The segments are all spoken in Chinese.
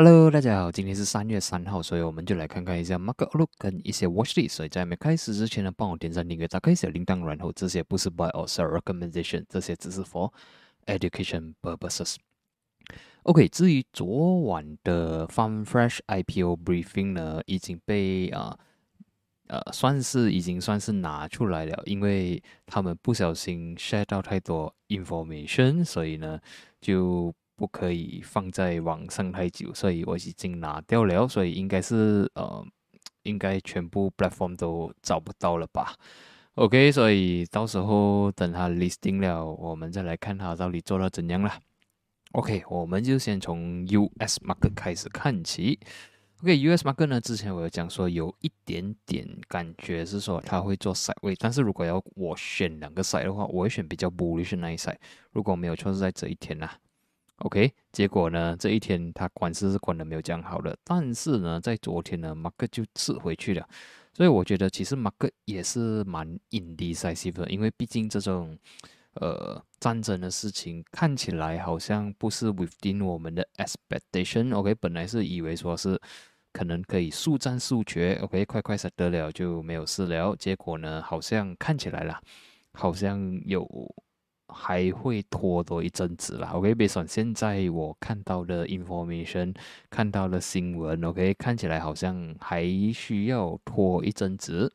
Hello，大家好，今天是三月三号，所以我们就来看看一下 Market Outlook 跟一些 Watchlist。所以在没开始之前呢，帮我点赞、订阅、打开小铃铛，然后这些不是 Buy or Sell Recommendation，这些只是 For Education purposes。OK，至于昨晚的 Fun Fresh IPO Briefing 呢，已经被啊呃算是已经算是拿出来了，因为他们不小心 share 到太多 information，所以呢就。不可以放在网上太久，所以我已经拿掉了，所以应该是呃，应该全部 platform 都找不到了吧？OK，所以到时候等它 listing 了，我们再来看它到底做到怎样了。OK，我们就先从 US market 开始看起。OK，US market 呢，之前我有讲说有一点点感觉是说它会做 side way，但是如果要我选两个赛的话，我会选比较 bullish 那一赛。如果没有错是在这一天呐。OK，结果呢，这一天他管是是管的没有讲好的，但是呢，在昨天呢，马克就吃回去了，所以我觉得其实马克也是蛮 indecisive 的，因为毕竟这种呃战争的事情看起来好像不是 within 我们的 expectation。OK，本来是以为说是可能可以速战速决，OK，快快杀得了就没有事了，结果呢，好像看起来啦，好像有。还会拖多一阵子啦。OK，别说现在我看到的 information，看到的新闻，OK，看起来好像还需要拖一阵子。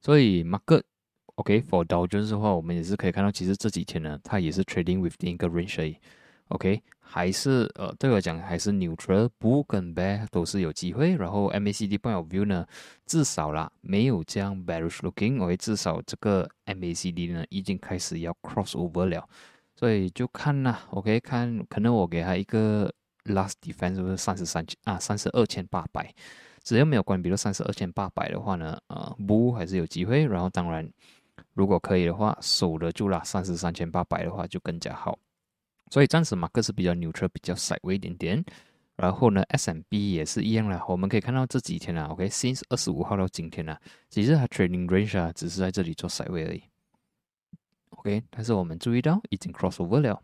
所以 market，OK，for Dow Jones 的话，我们也是可以看到，其实这几天呢，它也是 trading within 一个 range，OK。还是呃，对我讲还是 neutral，不跟 bear 都是有机会。然后 MACD point of view 呢，至少啦没有这样 bearish looking，我至少这个 MACD 呢已经开始要 cross over 了，所以就看啦，OK 看，可能我给他一个 last defense 是三十三千啊，三十二千八百，只要没有关，比如三十二千八百的话呢，呃不还是有机会。然后当然如果可以的话，守得住啦三十三千八百的话就更加好。所以暂时马克是比较牛车，比较 side 位一点点。然后呢，S M B 也是一样啦。我们可以看到这几天啊，OK，since 二十五号到今天呢，其实它 trading range 啊，只是在这里做 side 位而已。OK，但是我们注意到已经 cross over 了。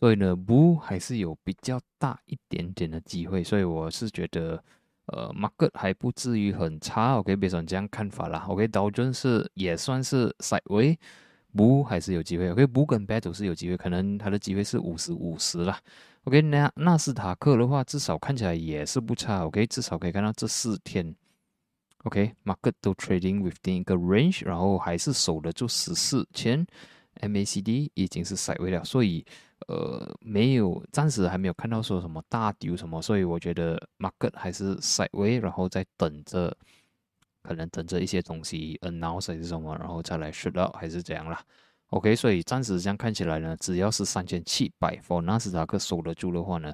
所以呢，bull 还是有比较大一点点的机会。所以我是觉得，呃，马克还不至于很差。OK，别说这样看法啦。OK，刀尊是也算是 side 位。不还是有机会，OK，不跟 battle 是有机会，可能它的机会是五十五十啦。OK，那纳斯达克的话，至少看起来也是不差，OK，至少可以看到这四天，OK，market 都 trading within 一个 range，然后还是守得住十四千，MACD 已经是 side 位了，所以呃没有，暂时还没有看到说什么大丢什么，所以我觉得 market 还是 side 位，然后再等着。可能等着一些东西 announce 还是什么，然后再来 shoot out 还是怎样啦。OK，所以暂时这样看起来呢，只要是三千七百 for 纳斯达克守得住的话呢，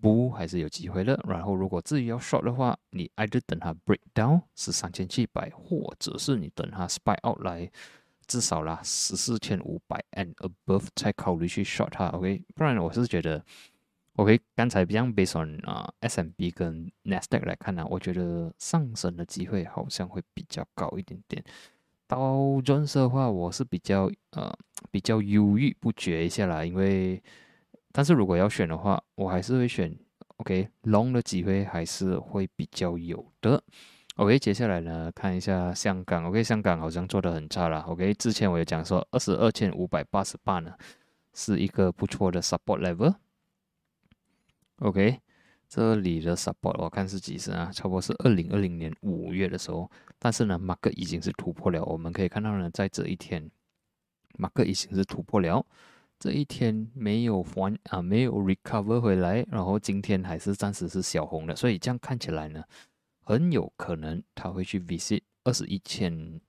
不还是有机会的。然后如果至于要 short 的话，你 either 等它 break down 是三千七百，或者是你等它 spy out 来至少啦十四千五百 and above 才考虑去 short 它。OK，不然我是觉得。OK，刚才比较 based on 啊 SMB 跟 Nasdaq 来看呢，我觉得上升的机会好像会比较高一点点。到润色的话，我是比较呃比较犹豫不决一下啦，因为但是如果要选的话，我还是会选 OK long 的机会还是会比较有的。OK，接下来呢看一下香港，OK 香港好像做的很差了。OK，之前我有讲说二十二千五百八十八呢是一个不错的 support level。OK，这里的 support 我看是几时啊？差不多是二零二零年五月的时候，但是呢，market 已经是突破了。我们可以看到呢，在这一天，market 已经是突破了。这一天没有还啊，没有 recover 回来，然后今天还是暂时是小红的，所以这样看起来呢，很有可能他会去 visit 二十一千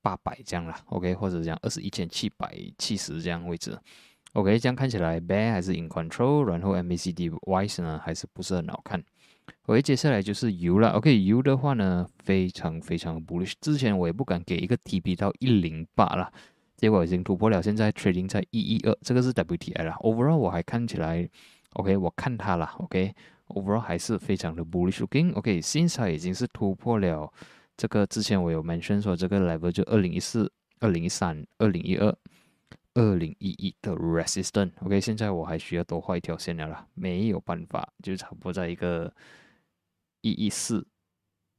八百这样啦 OK，或者讲二十一千七百七十这样位置。OK，这样看起来 bear 还是 in control，然后 MACD wise 呢还是不是很好看。OK，接下来就是油了。OK，油的话呢非常非常 bullish，之前我也不敢给一个 TP 到一零八了，结果已经突破了，现在 trading 在一一二，这个是 WTI 了。Overall 我还看起来 OK，我看它了。OK，Overall 还是非常的 bullish looking。OK，现在已经是突破了这个之前我有 mention 说这个 level 就二零一四、二零一三、二零一二。二零一一的 resistance。OK，现在我还需要多画一条线了啦，没有办法，就差不多在一个一一四。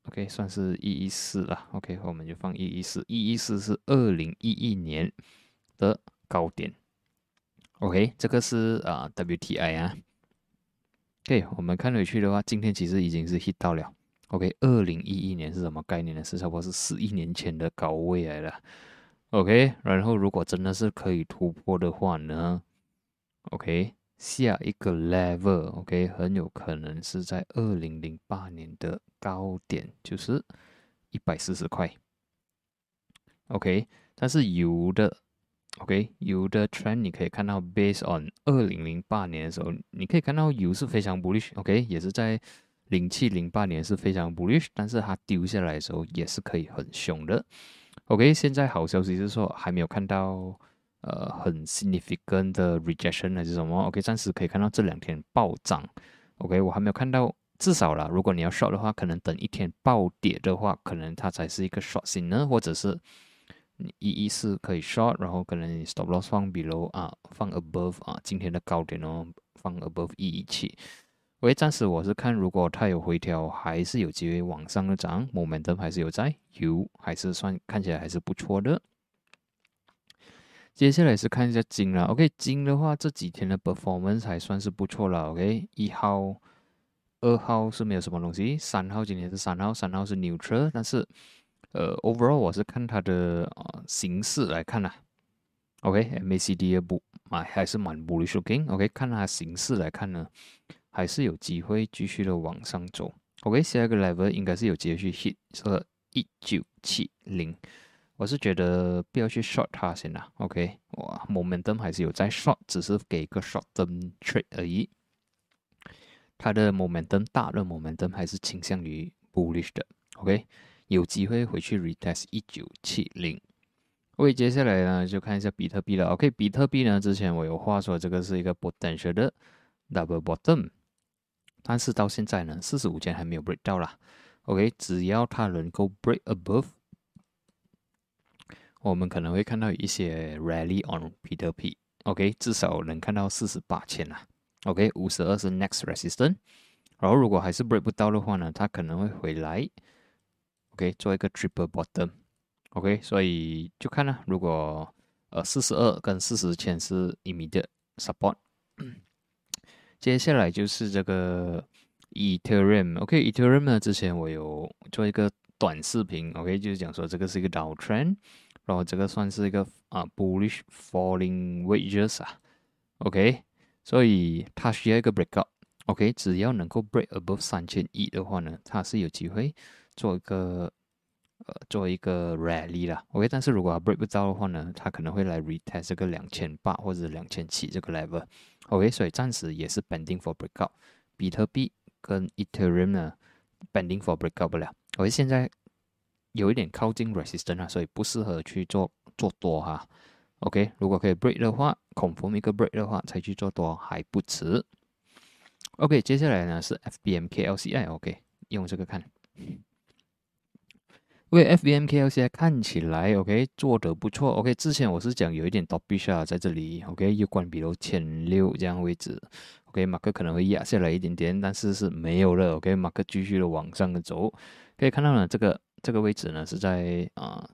OK，算是一一四了。OK，我们就放一一四，一一四是二零一一年的高点。OK，这个是啊 WTI 啊。OK，我们看回去的话，今天其实已经是 hit 到了。OK，二零一一年是什么概念呢？是差不多是十一年前的高位来了。OK，然后如果真的是可以突破的话呢？OK，下一个 level，OK，很有可能是在二零零八年的高点，就是一百四十块。OK，但是油的。OK，油的 trend 你可以看到，based on 二零零八年的时候，你可以看到油是非常 bullish。OK，也是在零七零八年是非常 bullish，但是它丢下来的时候也是可以很凶的。OK，现在好消息是说还没有看到呃很 significant 的 rejection 还是什么。OK，暂时可以看到这两天暴涨。OK，我还没有看到，至少啦，如果你要 short 的话，可能等一天暴跌的话，可能它才是一个 short signal，或者是。你一一四可以 short，然后可能你 stop loss 放 below 啊，放 above 啊，今天的高点哦，放 above 一一七。喂，暂时我是看，如果它有回调，还是有机会往上的涨，momentum 还是有在，油还是算看起来还是不错的。接下来是看一下金了，OK，金的话这几天的 performance 还算是不错了，OK，一号、二号是没有什么东西，三号今天是三号，三号是 neutral，但是。呃，overall 我是看它的啊形式来看啦，OK，MACD 也不啊还是蛮 bullish looking，OK，看它形式来看呢，还是有机会继续的往上走，OK，下一个 level 应该是有机会去 hit 这一九七零，我是觉得不要去 short 它先啦，OK，哇，momentum 还是有在 short，只是给一个 short term trade 而已，它的 momentum 大的 momentum 还是倾向于 bullish 的，OK。有机会回去 retest 一九七零。OK，接下来呢就看一下比特币了。OK，比特币呢之前我有话说这个是一个 potential 的 double bottom，但是到现在呢四十五天还没有 break 到啦。OK，只要它能够 break above，我们可能会看到一些 rally on 比特币。OK，至少能看到四十八千啦。OK，五十二是 next resistance，然后如果还是 break 不到的话呢，它可能会回来。OK，做一个 triple bottom，OK，所以就看啦，如果呃四十二跟四十千是 immediate support，接下来就是这个 Ethereum，OK，Ethereum 呢之前我有做一个短视频，OK，就是讲说这个是一个 downtrend，然后这个算是一个啊 bullish falling wages 啊，OK，所以它需要一个 breakout，OK，只要能够 break above 三千亿的话呢，它是有机会。做一个呃，做一个 rally 啦，OK，但是如果 break 不到的话呢，它可能会来 retest 这个两千八或者两千七这个 level OK，所以暂时也是 pending for breakout。比特币跟 Ethereum 呢 pending for breakout 不了，OK，现在有一点靠近 resistance 啊，所以不适合去做做多哈，OK，如果可以 break 的话克服一个 break 的话才去做多还不迟。OK，接下来呢是 FBMKLCI，OK，用这个看。因为 FBMKL 现在看起来 OK 做得不错 OK，之前我是讲有一点 Dobish 啊在这里 OK 又关闭了千六这样位置 OK 马克可能会压下来一点点，但是是没有了 OK 马克继续的往上的走，可以看到呢这个这个位置呢是在啊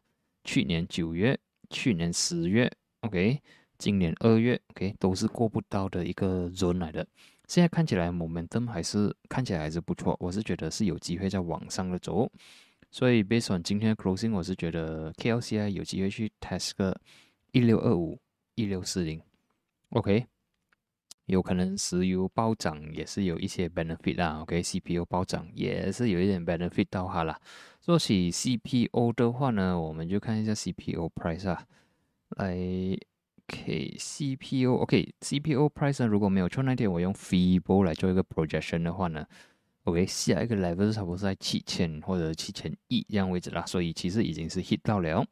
去年九月、去年十月 OK 今年二月 OK 都是过不到的一个 zone 来的，现在看起来 momentum 还是看起来还是不错，我是觉得是有机会在往上的走。所以，based on 今天的 closing，我是觉得 KLCI 有机会去 test 个一六二五、一六四零，OK，有可能石油暴涨也是有一些 benefit 啦，OK，CPO 暴涨也是有一点 benefit 到它啦。说起 CPO 的话呢，我们就看一下 CPO price 啊，来，OK，CPO，OK，CPO price 呢，如果没有错那天我用 Fibo 来做一个 projection 的话呢。OK，下一个 level 是差不多在七千或者七千一这样位置啦，所以其实已经是 hit 到了。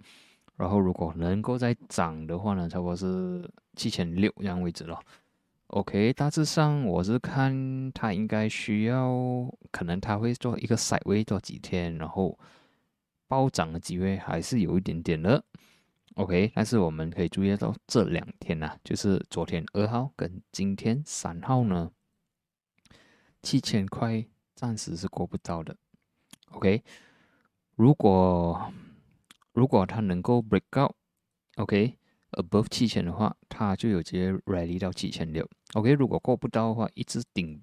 然后如果能够再涨的话呢，差不多是七千六这样位置咯。OK，大致上我是看它应该需要，可能它会做一个 side way 做几天，然后暴涨的机会还是有一点点的。OK，但是我们可以注意到这两天呢，就是昨天二号跟今天三号呢，七千块暂时是过不到的。OK，如果如果它能够 break out，OK，above 七千的话，它就有机会 rally 到七千六。OK，如果过不到的话，一直顶，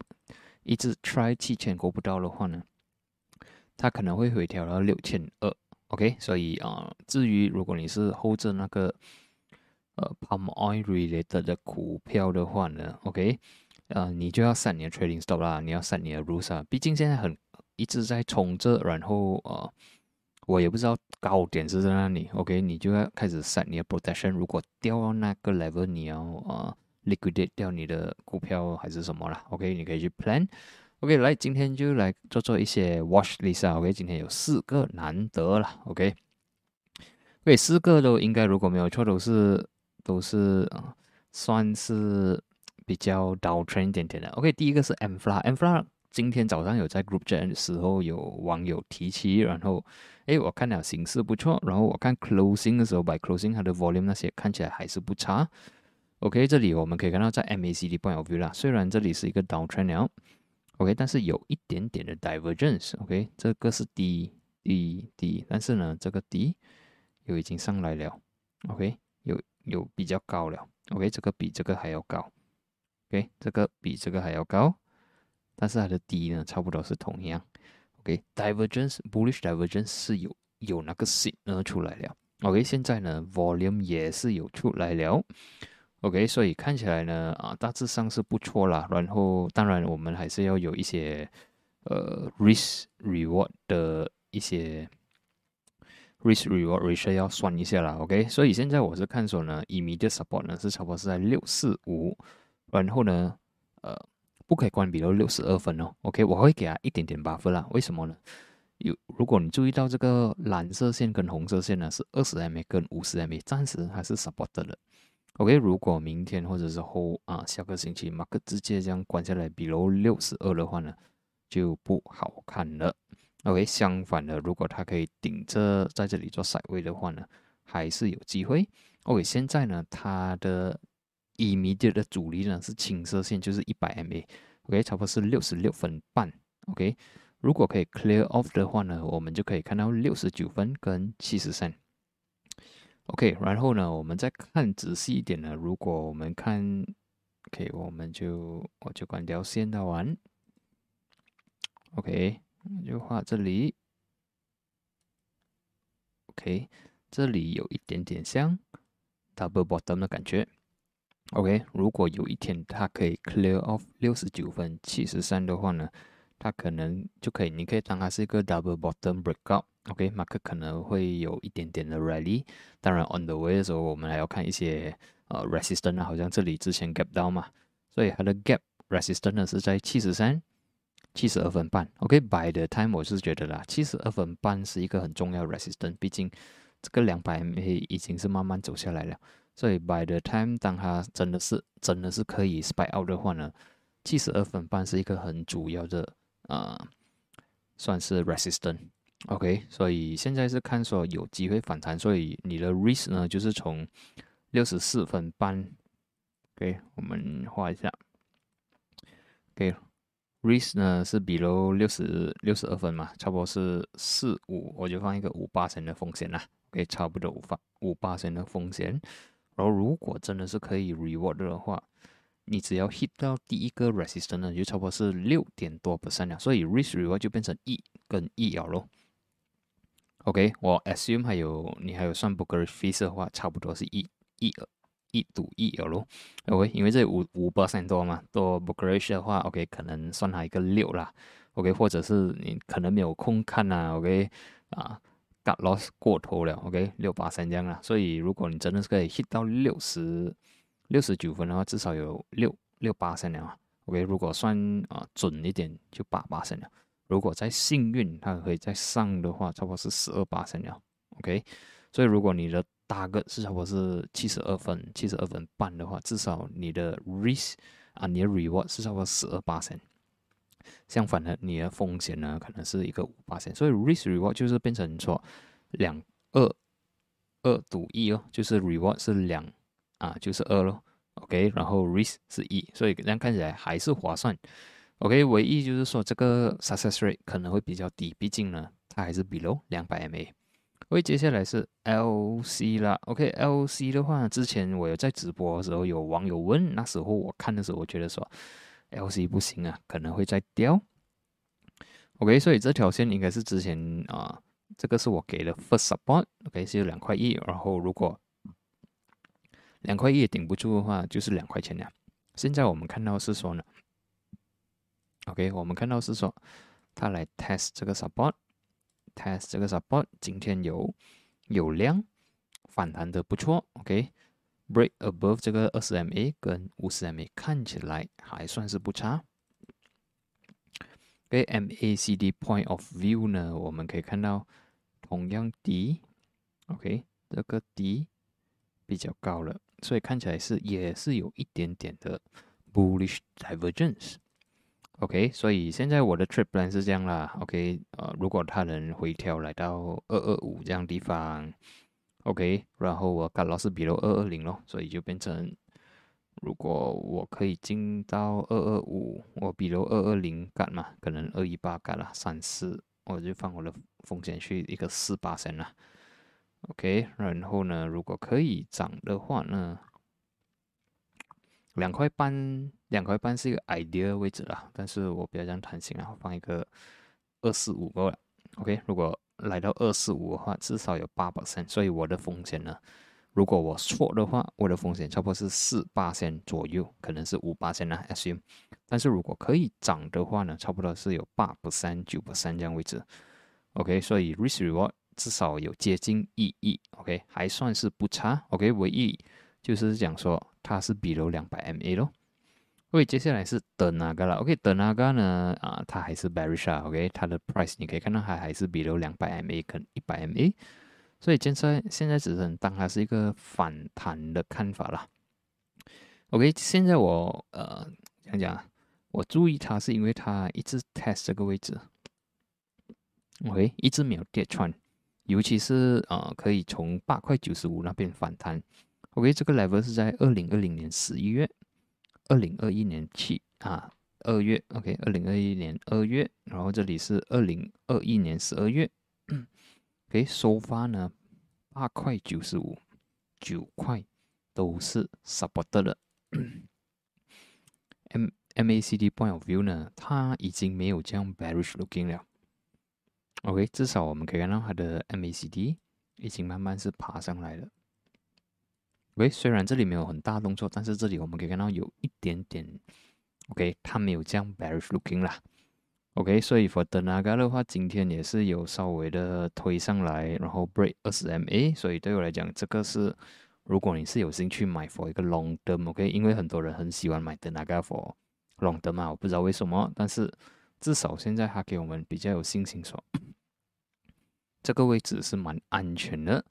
一直 try 七千过不到的话呢，它可能会回调到六千二。OK，所以啊，至于如果你是 hold 着那个呃 palm oil related 的股票的话呢，OK，呃，你就要 set 你的 trading stop 啦，你要 set 你的 rules 啊，毕竟现在很一直在冲着，然后呃，我也不知道高点是在哪里，OK，你就要开始 set 你的 protection，如果掉到那个 level，你要呃 liquidate 掉你的股票还是什么啦，OK，你可以去 plan。OK，来，今天就来做做一些 watch list 啊。OK，今天有四个难得了。OK，对，四个都应该如果没有错，都是都是啊，算是比较 down trend 一点点的。OK，第一个是 M Fla，M Fla 今天早上有在 group chat 的时候有网友提起，然后诶，我看了形势不错，然后我看 closing 的时候，by closing 它的 volume 那些看起来还是不差。OK，这里我们可以看到在 MACD point of view 啦，虽然这里是一个 down trend。OK，但是有一点点的 divergence。OK，这个是 D D D，但是呢，这个 D 又已经上来了。OK，有有比较高了。OK，这个比这个还要高。OK，这个比这个还要高，但是它的低呢，差不多是同样。OK，divergence，bullish divergence 是有有那个 signal 出来了。OK，现在呢，volume 也是有出来了。OK，所以看起来呢，啊，大致上是不错啦。然后，当然我们还是要有一些呃 risk reward 的一些 risk reward ratio 要算一下啦。OK，所以现在我是看说呢，immediate support 呢是差不多是在六四五，然后呢，呃，不可以关比到六十二分哦。OK，我会给他一点点八分啦。为什么呢？有如果你注意到这个蓝色线跟红色线呢是二十 MA 跟五十 MA，暂时还是 support 的。OK，如果明天或者是后啊下个星期马克直接这样关下来，比如六十二的话呢，就不好看了。OK，相反的，如果它可以顶着在这里做甩位的话呢，还是有机会。OK，现在呢，它的 immediate 的阻力呢是青色线，就是一百 MA。OK，差不多是六十六分半。OK，如果可以 clear off 的话呢，我们就可以看到六十九分跟七十三。OK，然后呢，我们再看仔细一点呢。如果我们看，OK，我们就我就关掉线的完。OK，就画这里。OK，这里有一点点像 double bottom 的感觉。OK，如果有一天它可以 clear off 六十九分七十三的话呢，它可能就可以，你可以当它是一个 double bottom breakout。OK，马克可能会有一点点的 rally，当然 on the way 的时候，我们还要看一些呃 resistance 啊，好像这里之前 gap down 嘛，所以它的 gap resistance 呢是在七十三、七十二分半。OK，by the time 我是觉得啦，七十二分半是一个很重要的 resistance，毕竟这个两百 MA 已经是慢慢走下来了，所以 by the time 当它真的是真的是可以 spike out 的话呢，七十二分半是一个很主要的啊，算是 resistance。OK，所以现在是看说有机会反弹，所以你的 risk 呢就是从六十四分半，OK，我们画一下，OK，risk 呢是比如六十六十二分嘛，差不多是四五，我就放一个五八成的风险啦，OK，差不多五八五八成的风险，然后如果真的是可以 reward 的话，你只要 hit 到第一个 resistance 呢，就差不多是六点多 percent 了，所以 risk reward 就变成一跟一了咯。OK，我 assume 还有你还有算 brokerage fees 的话，差不多是一一一赌一了咯。OK，因为这五五 percent 多嘛，多 brokerage 的话，OK 可能算它一个六啦。OK，或者是你可能没有空看呐，OK 啊，got loss 过头了，OK 六八三这样啦。所以如果你真的是可以 hit 到六十六十九分的话，至少有六六八三了。OK，如果算啊准一点，就八八三了。如果再幸运，它可以再上的话，差不多是十二八三了。OK，所以如果你的大个是差不多是七十二分、七十二分半的话，至少你的 risk 啊，你的 reward 是差不多十二八三。相反的，你的风险呢，可能是一个五八线。所以 risk reward 就是变成说两二二赌一哦，就是 reward 是两啊，就是二咯。OK，然后 risk 是一，所以这样看起来还是划算。OK，唯一就是说这个 success rate 可能会比较低，毕竟呢，它还是 below 两百 MA。OK，接下来是 LC 啦。OK，LC 的话，之前我有在直播的时候有网友问，那时候我看的时候，我觉得说 LC 不行啊，可能会再掉。OK，所以这条线应该是之前啊，这个是我给的 first support。OK，是有两块一，然后如果两块一也顶不住的话，就是两块钱了。现在我们看到是说呢。OK，我们看到是说，它来 test 这个 support，test 这个 support，今天有有量反弹的不错。OK Break above 这个二十 MA 跟五十 MA 看起来还算是不差。OK，MACD point of view 呢，我们可以看到同样低。OK，这个低比较高了，所以看起来是也是有一点点的 bullish divergence。OK，所以现在我的 trip plan 是这样啦。OK，呃，如果它能回调来到二二五这样地方，OK，然后我 cut loss 比如二二零咯，所以就变成，如果我可以进到二二五，我比如二二零干嘛，可能二一八干了三四，我就放我的风险去一个四八线了。OK，然后呢，如果可以涨的话呢？两块半，两块半是一个 idea 位置啦，但是我比较样弹性啊，放一个二四五够了。OK，如果来到二四五的话，至少有八百仙所以我的风险呢，如果我错的话，我的风险差不多是四八线左右，可能是五八线啦，assume。但是如果可以涨的话呢，差不多是有八 percent、九不仙这样位置。OK，所以 risk reward 至少有接近一亿，OK，还算是不差。OK，唯一就是讲说。它是比如两百 MA 咯，OK，接下来是德纳嘎了，OK，德纳嘎呢啊，它还是 bearish 啊，OK，它的 price 你可以看到它还是比如两百 MA 跟一百 MA，所以现在现在只能当它是一个反弹的看法啦。OK，现在我呃讲讲，我注意它是因为它一直 test 这个位置，OK，一直没有跌穿，尤其是呃可以从八块九十五那边反弹。OK，这个 level 是在二零二零年十一月，二零二一年七啊二月，OK，二零二一年二月，然后这里是二零二一年十二月，OK，收发呢八块九十五，九块都是 support 了。M MACD point of view 呢，它已经没有这样 bearish looking 了。OK，至少我们可以看到它的 MACD 已经慢慢是爬上来了。OK，虽然这里没有很大动作，但是这里我们可以看到有一点点，OK，它没有这样 bearish looking 啦。OK，所以 for the Naga 的话，今天也是有稍微的推上来，然后 break 二十 MA，所以对我来讲，这个是如果你是有兴趣买 for 一个 long term，OK，因为很多人很喜欢买 the Naga for long term 嘛，我不知道为什么，但是至少现在它给我们比较有信心说，这个位置是蛮安全的。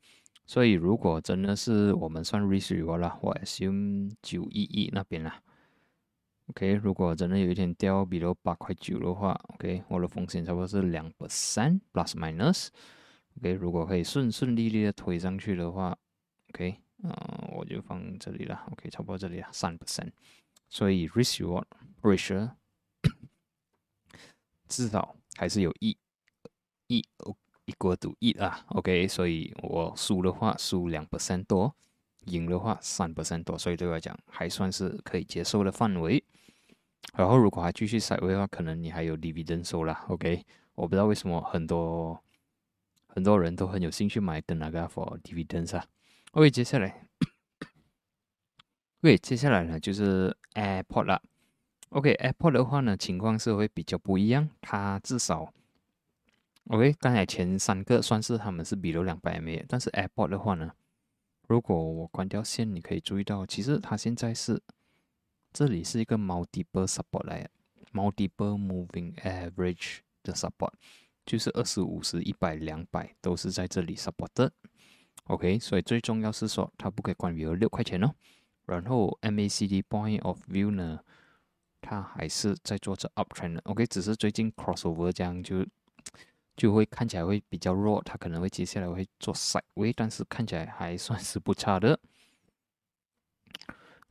所以，如果真的是我们算 risk reward 了，我 assume 九一一那边啦。OK，如果真的有一天掉比如八块九的话，OK，我的风险差不多是两 percent plus minus。OK，如果可以顺顺利利的推上去的话，OK，嗯，我就放这里了。OK，差不多这里啊，三 percent。所以 risk reward ratio 至少还是有一一。一锅赌一啊，OK，所以我输的话输两 percent 多，赢的话三 percent 多，所以对我来讲还算是可以接受的范围。然后如果还继续甩位的话，可能你还有 dividend 收啦，OK。我不知道为什么很多很多人都很有兴趣买的那个 for dividends 啊。OK，接下来，OK，接下来呢就是 AirPod 了。OK，AirPod 的话呢情况是会比较不一样，它至少。OK，刚才前三个算是他们是比如两百 MA，但是 AirPod 的话呢，如果我关掉线，你可以注意到，其实它现在是这里是一个 multiple support 来，multiple moving average 的 support，就是二十五、十、一百、两百都是在这里 support 的。OK，所以最重要是说它不可以关于六块钱哦。然后 MACD point of view 呢，它还是在做着 uptrend。OK，只是最近 crossover 这样就。就会看起来会比较弱，它可能会接下来会做 side way，但是看起来还算是不差的。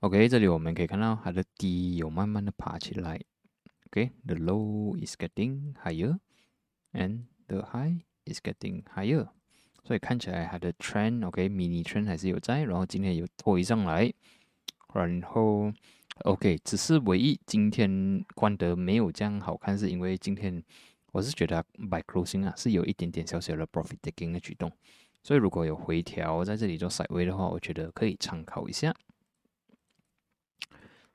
OK，这里我们可以看到它的低有慢慢的爬起来。OK，the low is getting higher and the high is getting higher，所以看起来它的 trend OK，mini trend 还是有在，然后今天有推上来，然后 OK，只是唯一今天关得没有这样好看，是因为今天我是觉得 by closing 啊是有一点点小小的 profit taking 的举动，所以如果有回调在这里做 side way 的话，我觉得可以参考一下。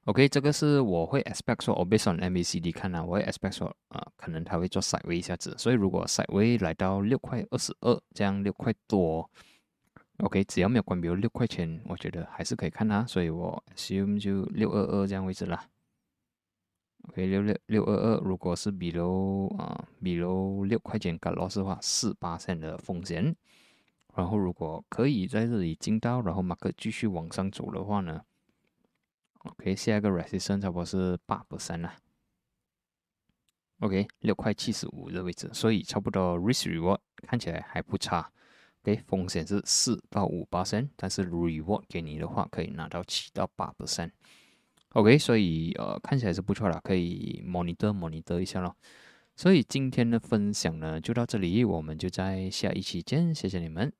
OK，这个是我会 expect 说，我 based on MACD 看啊，我会 expect 说，啊，可能它会做 side way 一下子，所以如果 side way 来到六块二十二，这样六块多，OK，只要没有关闭六块钱，我觉得还是可以看啊，所以我 assume 就六二二这样位置啦。OK，六六六二二，如果是比如啊，比如六块钱 get loss 的话，四八线的风险，然后如果可以在这里进到，然后马克继续往上走的话呢？OK，下一个 resistance 差不多是八百三啦。OK，六块七十五的位置，所以差不多 risk reward 看起来还不差。OK，风险是四到五八三，但是 reward 给你的话可以拿到七到八 percent。OK，所以呃看起来是不错啦，可以模拟的模拟的一下咯。所以今天的分享呢就到这里，我们就在下一期见，谢谢你们。